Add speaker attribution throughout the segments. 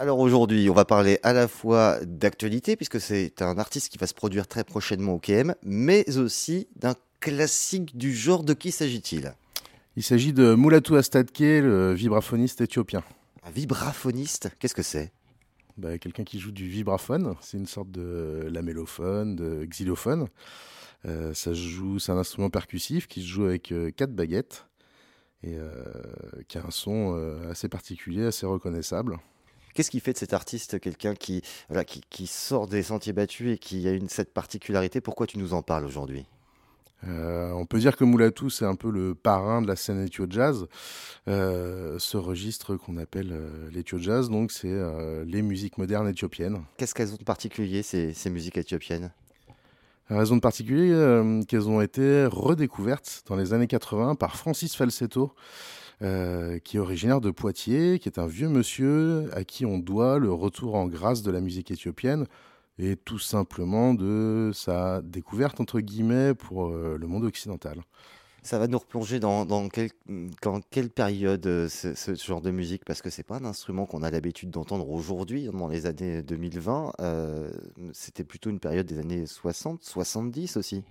Speaker 1: Alors aujourd'hui, on va parler à la fois d'actualité, puisque c'est un artiste qui va se produire très prochainement au KM, mais aussi d'un classique du genre. De qui s'agit-il?
Speaker 2: Il s'agit de Mulatu Astadke, le vibraphoniste éthiopien.
Speaker 1: Un vibraphoniste? Qu'est-ce que c'est?
Speaker 2: Bah, Quelqu'un qui joue du vibraphone, c'est une sorte de lamellophone, de xylophone. Euh, ça joue, c'est un instrument percussif qui se joue avec euh, quatre baguettes et euh, qui a un son assez particulier, assez reconnaissable.
Speaker 1: Qu'est-ce qui fait de cet artiste quelqu'un qui, qui, sort des sentiers battus et qui a une, cette particularité? Pourquoi tu nous en parles aujourd'hui?
Speaker 2: Euh, on peut dire que Moulatou, c'est un peu le parrain de la scène éthio jazz. Euh, ce registre qu'on appelle euh, l'éthio jazz, donc c'est les musiques modernes éthiopiennes.
Speaker 1: Qu'est-ce qu'elles ont de particulier ces, ces musiques éthiopiennes?
Speaker 2: Raison de particulier qu'elles ont été redécouvertes dans les années 80 par Francis Falsetto, euh, qui est originaire de Poitiers, qui est un vieux monsieur à qui on doit le retour en grâce de la musique éthiopienne et tout simplement de sa découverte, entre guillemets, pour euh, le monde occidental.
Speaker 1: Ça va nous replonger dans, dans, quelle période euh, ce, genre de musique? Parce que c'est pas un instrument qu'on a l'habitude d'entendre aujourd'hui, dans les années 2020. C'était plutôt une période des années 60, 70 aussi.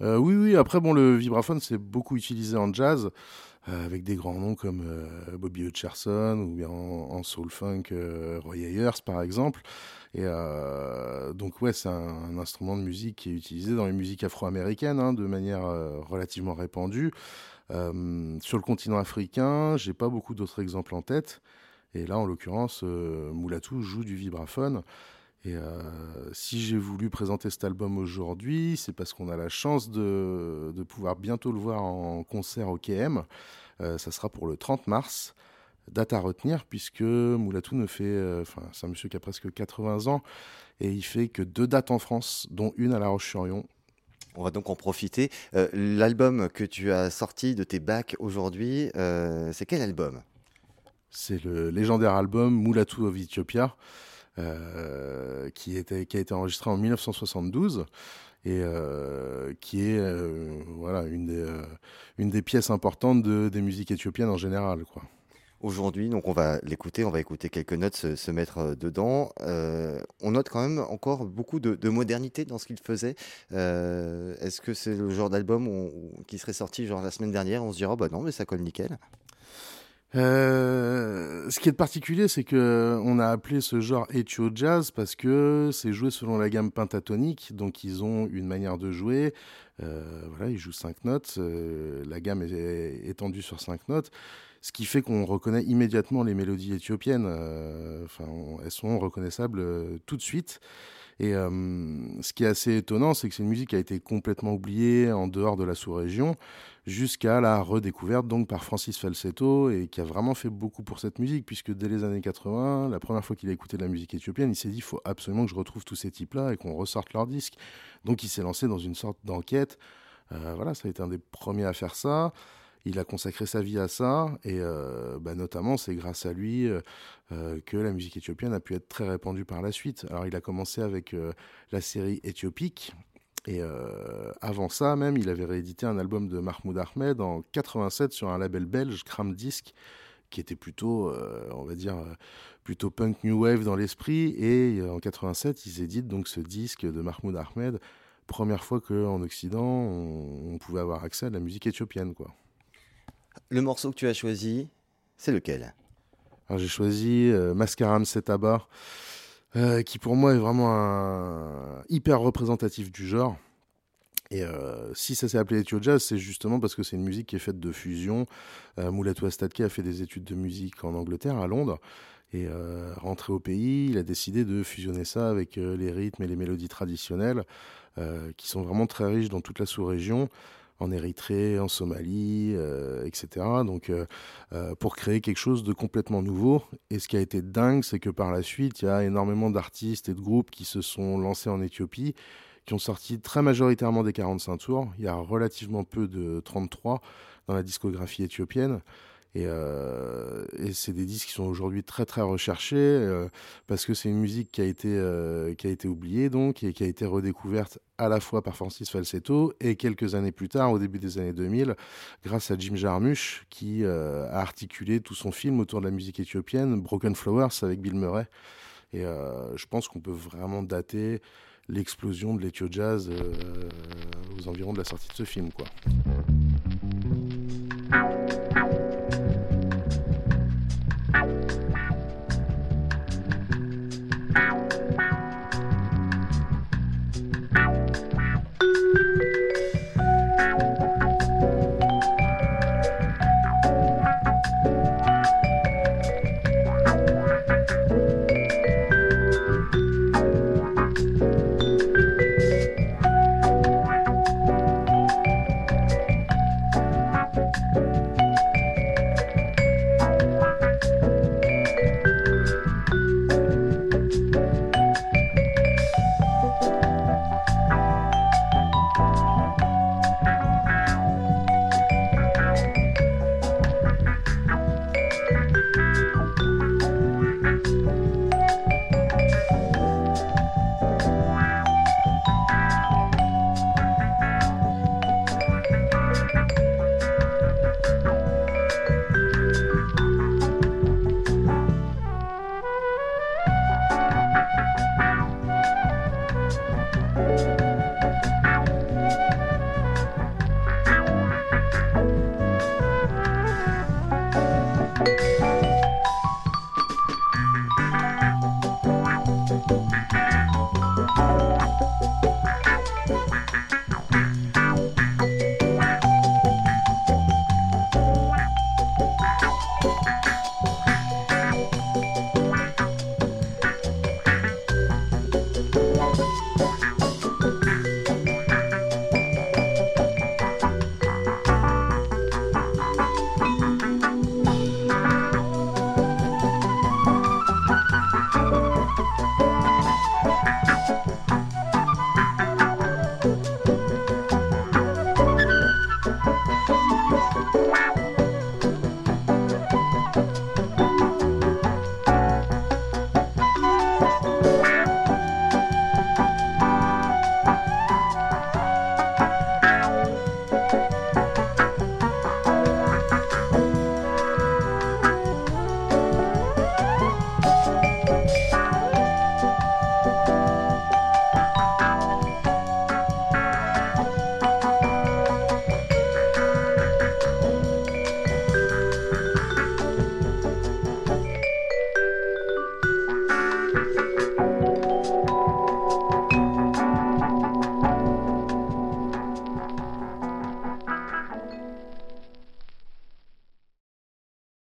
Speaker 2: oui, oui. Après, bon, le vibraphone, c'est beaucoup utilisé en jazz. Euh, avec des grands noms comme euh, Bobby Hutcherson ou bien en, soul funk euh, Roy Ayers par exemple. Et donc ouais, c'est un, instrument de musique qui est utilisé dans les musiques afro-américaines hein, de manière relativement répandue. sur le continent africain, j'ai pas beaucoup d'autres exemples en tête. Et là, en l'occurrence, Moulatou joue du vibraphone. Et si j'ai voulu présenter cet album aujourd'hui, c'est parce qu'on a la chance de, de, pouvoir bientôt le voir en concert au KM. Euh, ça sera pour le 30 mars. Date à retenir puisque Moulatou ne fait, euh, enfin c'est un monsieur qui a presque 80 ans et il fait que deux dates en France, dont une à La Roche-sur-Yon.
Speaker 1: On va donc en profiter. Euh, l'album que tu as sorti de tes bacs aujourd'hui, c'est quel album?
Speaker 2: C'est le légendaire album Moulatou of Ethiopia, qui, était, qui a été enregistré en 1972 et qui est voilà, une, des, une des pièces importantes de, des musiques éthiopiennes en général. Quoi.
Speaker 1: Aujourd'hui, donc on va l'écouter, on va écouter quelques notes se, mettre dedans. on note quand même encore beaucoup de, modernité dans ce qu'il faisait. Est-ce que c'est le genre d'album qui serait sorti genre la semaine dernière On se dira, bah non, mais ça colle nickel?
Speaker 2: Euh, ce qui est particulier, c'est que on a appelé ce genre Ethio Jazz parce que c'est joué selon la gamme pentatonique, donc ils ont une manière de jouer. Euh, voilà, ils jouent cinq notes, euh, la gamme est étendue sur cinq notes, ce qui fait qu'on reconnaît immédiatement les mélodies éthiopiennes. Enfin, elles sont reconnaissables tout de suite. Et ce qui est assez étonnant, c'est que c'est une musique qui a été complètement oubliée en dehors de la sous-région jusqu'à la redécouverte donc par Francis Falsetto et qui a vraiment fait beaucoup pour cette musique puisque dès les années 80, la première fois qu'il a écouté de la musique éthiopienne, il s'est dit il faut absolument que je retrouve tous ces types-là et qu'on ressorte leurs disques. Donc il s'est lancé dans une sorte d'enquête. Euh, voilà, ça a été un des premiers à faire ça. Il a consacré sa vie à ça et euh, bah, notamment c'est grâce à lui euh, que la musique éthiopienne a pu être très répandue par la suite. Alors il a commencé avec la série Éthiopique et euh, avant ça, même, il avait réédité un album de Mahmoud Ahmed en 87 sur un label belge, Cram Disc, qui était plutôt, euh, on va dire, plutôt punk new wave dans l'esprit. Et euh, en 87, ils éditent donc ce disque de Mahmoud Ahmed. Première fois qu'en Occident, on, pouvait avoir accès à la musique éthiopienne, quoi.
Speaker 1: Le morceau que tu as choisi, c'est lequel?
Speaker 2: J'ai choisi Mascaram Setabar. Euh, qui pour moi est vraiment un... hyper représentatif du genre. Et euh, si ça s'est appelé Ethio Jazz, c'est justement parce que c'est une musique qui est faite de fusion. Euh, Moulatou Astadke a fait des études de musique en Angleterre, à Londres. Et euh, rentré au pays, il a décidé de fusionner ça avec les rythmes et les mélodies traditionnelles, qui sont vraiment très riches dans toute la sous-région. En Érythrée, en Somalie, etc. Donc, pour créer quelque chose de complètement nouveau. Et ce qui a été dingue, c'est que par la suite, il y a énormément d'artistes et de groupes qui se sont lancés en Éthiopie, qui ont sorti très majoritairement des 45 tours. Il y a relativement peu de 33 dans la discographie éthiopienne. Euh, et, c'est des disques qui sont aujourd'hui très très recherchés euh, parce que c'est une musique qui a été euh, qui a été oubliée donc et qui a été redécouverte à la fois par Francis Falsetto et quelques années plus tard, au début des années 2000, grâce à Jim Jarmusch qui a articulé tout son film autour de la musique éthiopienne, Broken Flowers avec Bill Murray. Et je pense qu'on peut vraiment dater l'explosion de l'ethio jazz aux environs de la sortie de ce film, quoi.